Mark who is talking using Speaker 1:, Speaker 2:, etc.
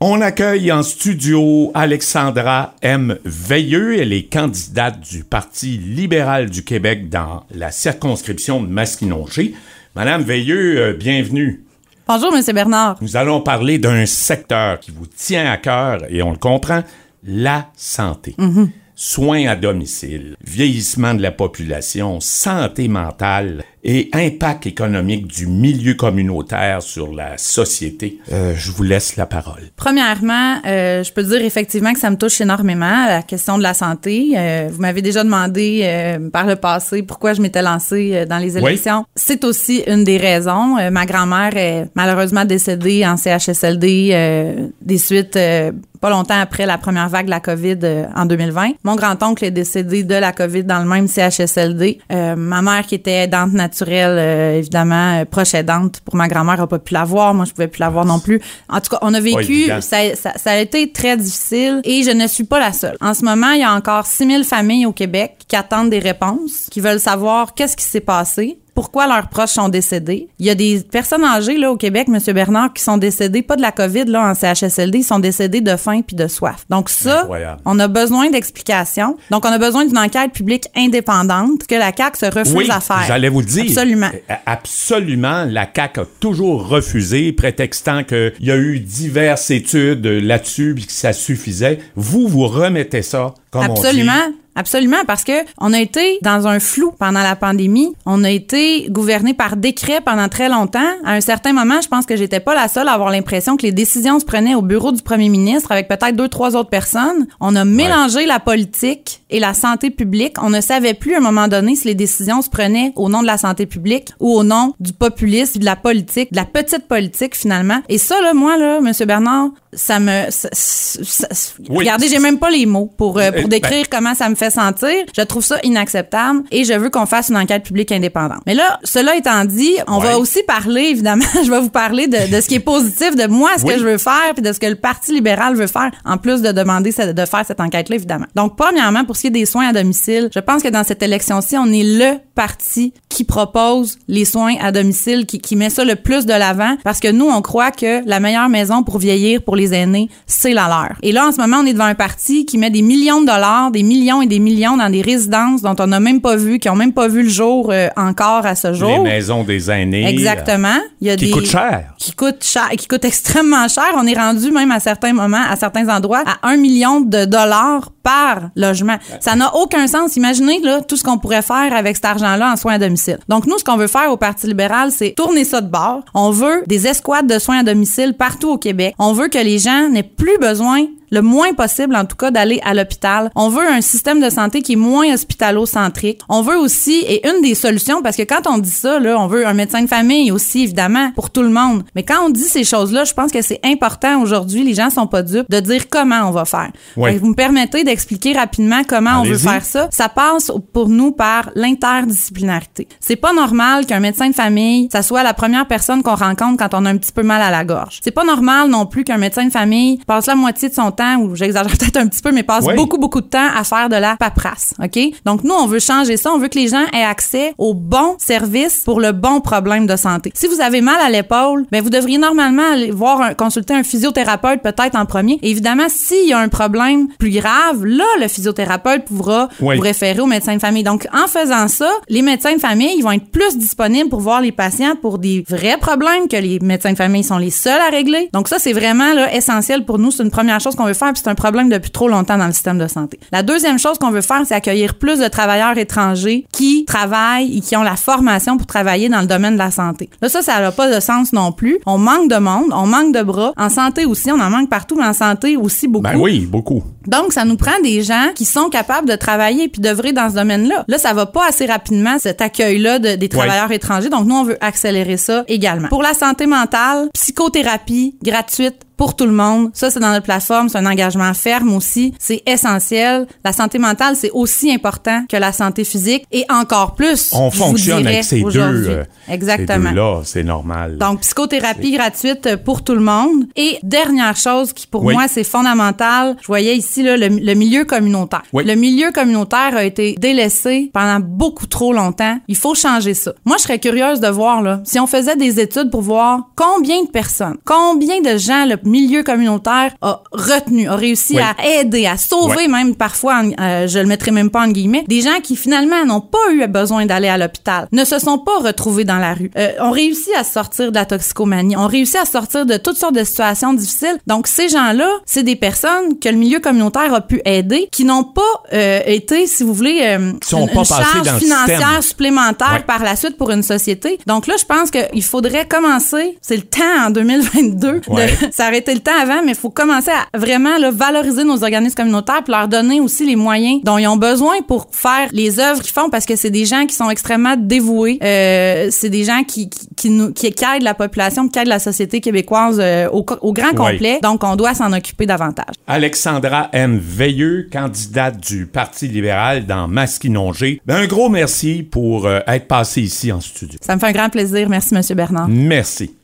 Speaker 1: On accueille en studio Alexandra M. Veilleux. Elle est candidate du Parti libéral du Québec dans la circonscription de Masquinongé. Madame Veilleux, euh, bienvenue.
Speaker 2: Bonjour, Monsieur Bernard.
Speaker 1: Nous allons parler d'un secteur qui vous tient à cœur et on le comprend, la santé.
Speaker 2: Mhm.
Speaker 1: Soins à domicile, vieillissement de la population, santé mentale et impact économique du milieu communautaire sur la société. Euh, je vous laisse la parole.
Speaker 2: Premièrement, euh, je peux dire effectivement que ça me touche énormément, la question de la santé. Euh, vous m'avez déjà demandé euh, par le passé pourquoi je m'étais lancée euh, dans les
Speaker 1: Oui.
Speaker 2: élections. C'est aussi une des raisons. Euh, ma grand-mère est malheureusement décédée en CHSLD euh, des suites euh, pas longtemps après la première vague de la COVID euh, en 2020. Mon grand-oncle est décédé de la COVID dans le même CHSLD. Euh, ma mère qui était aidante naturelle, euh, évidemment, euh, proche aidante pour ma grand-mère, a pas pu la voir. Moi, je pouvais plus la voir non plus. En tout cas, on a vécu, ça, ça a été très difficile et je ne suis pas la seule. En ce moment, il y a encore 6000 familles au Québec qui attendent des réponses, qui veulent savoir qu'est-ce qui s'est passé. Pourquoi leurs proches sont décédés? Il y a des personnes âgées là au Québec, Monsieur Bernard, qui sont décédées pas de la COVID là en CHSLD, ils sont décédés de faim puis de soif. Donc ça,
Speaker 1: Incroyable.
Speaker 2: on a besoin d'explications. Donc on a besoin d'une enquête publique indépendante que la CAQ se refuse
Speaker 1: Oui,
Speaker 2: à faire.
Speaker 1: j'allais vous le dire.
Speaker 2: Absolument.
Speaker 1: Absolument. La CAQ a toujours refusé, prétextant qu'il y a eu diverses études là-dessus puis que ça suffisait. Vous, vous remettez ça, comme.
Speaker 2: Absolument. Absolument, parce que on a été dans un flou pendant la pandémie. On a été gouverné par décret pendant très longtemps. À un certain moment, je pense que j'étais pas la seule à avoir l'impression que les décisions se prenaient au bureau du premier ministre avec peut-être deux, trois autres personnes. On a mélangé la politique et la santé publique. On ne savait plus à un moment donné si les décisions se prenaient au nom de la santé publique ou au nom du populisme, de la politique, de la petite politique finalement. Et ça, là, moi, là, Monsieur Bernard, ça me... ça- ça-
Speaker 1: Oui.
Speaker 2: Regardez, j'ai même pas les mots pour, euh, pour décrire comment ça me fait sentir. Je trouve ça inacceptable et je veux qu'on fasse une enquête publique indépendante. Mais là, cela étant dit, on
Speaker 1: Ouais.
Speaker 2: va aussi parler, évidemment, je vais vous parler de, de ce qui est positif de moi, ce
Speaker 1: Oui.
Speaker 2: que je veux faire, puis de ce que le Parti libéral veut faire, en plus de demander de faire cette enquête-là, évidemment. Donc, premièrement, pour ce qui est des soins à domicile, je pense que dans cette élection-ci, on est le parti qui propose les soins à domicile, qui, qui met ça le plus de l'avant, parce que nous, on croit que la meilleure maison pour vieillir pour les aînés, c'est la leur. Et là, en ce moment, on est devant un parti qui met des millions de dollars, des millions et des millions dans des résidences dont on n'a même pas vu, qui ont même pas vu le jour euh, encore à ce
Speaker 1: Les
Speaker 2: jour.
Speaker 1: maisons des aînés.
Speaker 2: Exactement. Il y a
Speaker 1: euh, qui
Speaker 2: des
Speaker 1: coûtent cher.
Speaker 2: qui coûtent cher, qui coûtent extrêmement cher. On est rendu même à certains moments, à certains endroits, à un million de dollars par logement. Ça n'a aucun sens. Imaginez là tout ce qu'on pourrait faire avec cet argent-là en soins à domicile. Donc nous, ce qu'on veut faire au Parti libéral, c'est tourner ça de bord. On veut des escouades de soins à domicile partout au Québec. On veut que les gens n'aient plus besoin le moins possible, en tout cas, d'aller à l'hôpital. On veut un système de santé qui est moins hospitalo-centrique. On veut aussi, et une des solutions, parce que quand on dit ça, là, on veut un médecin de famille aussi, évidemment, pour tout le monde. Mais quand on dit ces choses-là, je pense que c'est important aujourd'hui, les gens sont pas dupes, de dire comment on va faire. Fait que vous me permettez d'expliquer rapidement comment on veut faire ça. Ça passe pour nous par l'interdisciplinarité. C'est pas normal qu'un médecin de famille, ça soit la première personne qu'on rencontre quand on a un petit peu mal à la gorge. C'est pas normal non plus qu'un médecin de famille passe la moitié de son temps, ou j'exagère peut-être un petit peu, mais passe
Speaker 1: Oui.
Speaker 2: beaucoup, beaucoup de temps à faire de la paperasse. OK? Donc, nous, on veut changer ça. On veut que les gens aient accès au bon service pour le bon problème de santé. Si vous avez mal à l'épaule, ben, vous devriez normalement aller voir un, consulter un physiothérapeute peut-être en premier. Et évidemment, s'il y a un problème plus grave, là, le physiothérapeute pourra
Speaker 1: Oui.
Speaker 2: vous référer au médecin de famille. Donc, en faisant ça, les médecins de famille, ils vont être plus disponibles pour voir les patients pour des vrais problèmes que les médecins de famille sont les seuls à régler. Donc, ça, c'est vraiment là, essentiel pour nous. C'est une première chose qu'on veut faire, puis c'est un problème depuis trop longtemps dans le système de santé. La deuxième chose qu'on veut faire, c'est accueillir plus de travailleurs étrangers qui travaillent et qui ont la formation pour travailler dans le domaine de la santé. Là, ça, ça n'a pas de sens non plus. On manque de monde, on manque de bras. En santé aussi, on en manque partout, mais en santé aussi beaucoup.
Speaker 1: Ben oui, beaucoup.
Speaker 2: Donc, ça nous prend des gens qui sont capables de travailler puis d'œuvrer dans ce domaine-là. Là, ça va pas assez rapidement, cet accueil-là de- des travailleurs étrangers. Donc, nous, on veut accélérer ça également. Pour la santé mentale, psychothérapie gratuite pour tout le monde. Ça, c'est dans notre plateforme. C'est un engagement ferme aussi. C'est essentiel. La santé mentale, c'est aussi important que la santé physique et encore plus.
Speaker 1: On fonctionne avec ces deux. euh,
Speaker 2: Exactement.
Speaker 1: Ces deux-là, c'est normal.
Speaker 2: Donc, psychothérapie gratuite pour tout le monde. Et dernière chose qui, pour
Speaker 1: Oui.
Speaker 2: moi, c'est fondamental. Je voyais ici là, le, le milieu communautaire.
Speaker 1: Oui.
Speaker 2: Le milieu communautaire a été délaissé pendant beaucoup trop longtemps. Il faut changer ça. Moi, je serais curieuse de voir là, si on faisait des études pour voir combien de personnes, combien de gens le milieu communautaire a retenu, a réussi
Speaker 1: Oui.
Speaker 2: à aider, à sauver
Speaker 1: Oui.
Speaker 2: même parfois, euh, je le mettrai même pas en guillemets, des gens qui finalement n'ont pas eu besoin d'aller à l'hôpital, ne se sont pas retrouvés dans la rue, euh, ont réussi à sortir de la toxicomanie, ont réussi à sortir de toutes sortes de situations difficiles. Donc ces gens-là, c'est des personnes que le milieu communautaire a pu aider, qui n'ont pas euh, été, si vous voulez, euh, une, charge financière supplémentaire
Speaker 1: Ouais.
Speaker 2: par la suite pour une société. Donc là, je pense qu'il faudrait commencer, c'est le temps en 2022,
Speaker 1: Ouais.
Speaker 2: de, ça été le temps avant, mais il faut commencer à vraiment là, valoriser nos organismes communautaires puis leur donner aussi les moyens dont ils ont besoin pour faire les œuvres qu'ils font parce que c'est des gens qui sont extrêmement dévoués. Euh, c'est des gens qui, qui, qui, nous, qui, aident la population, qui aident la société québécoise euh, au, grand complet. Donc, on doit s'en occuper davantage.
Speaker 1: Alexandra M. Veilleux, candidate du Parti libéral dans Masquinongé. Ben, un gros merci pour euh, être passé ici en studio.
Speaker 2: Ça me fait un grand plaisir. Merci, Monsieur Bernard.
Speaker 1: Merci.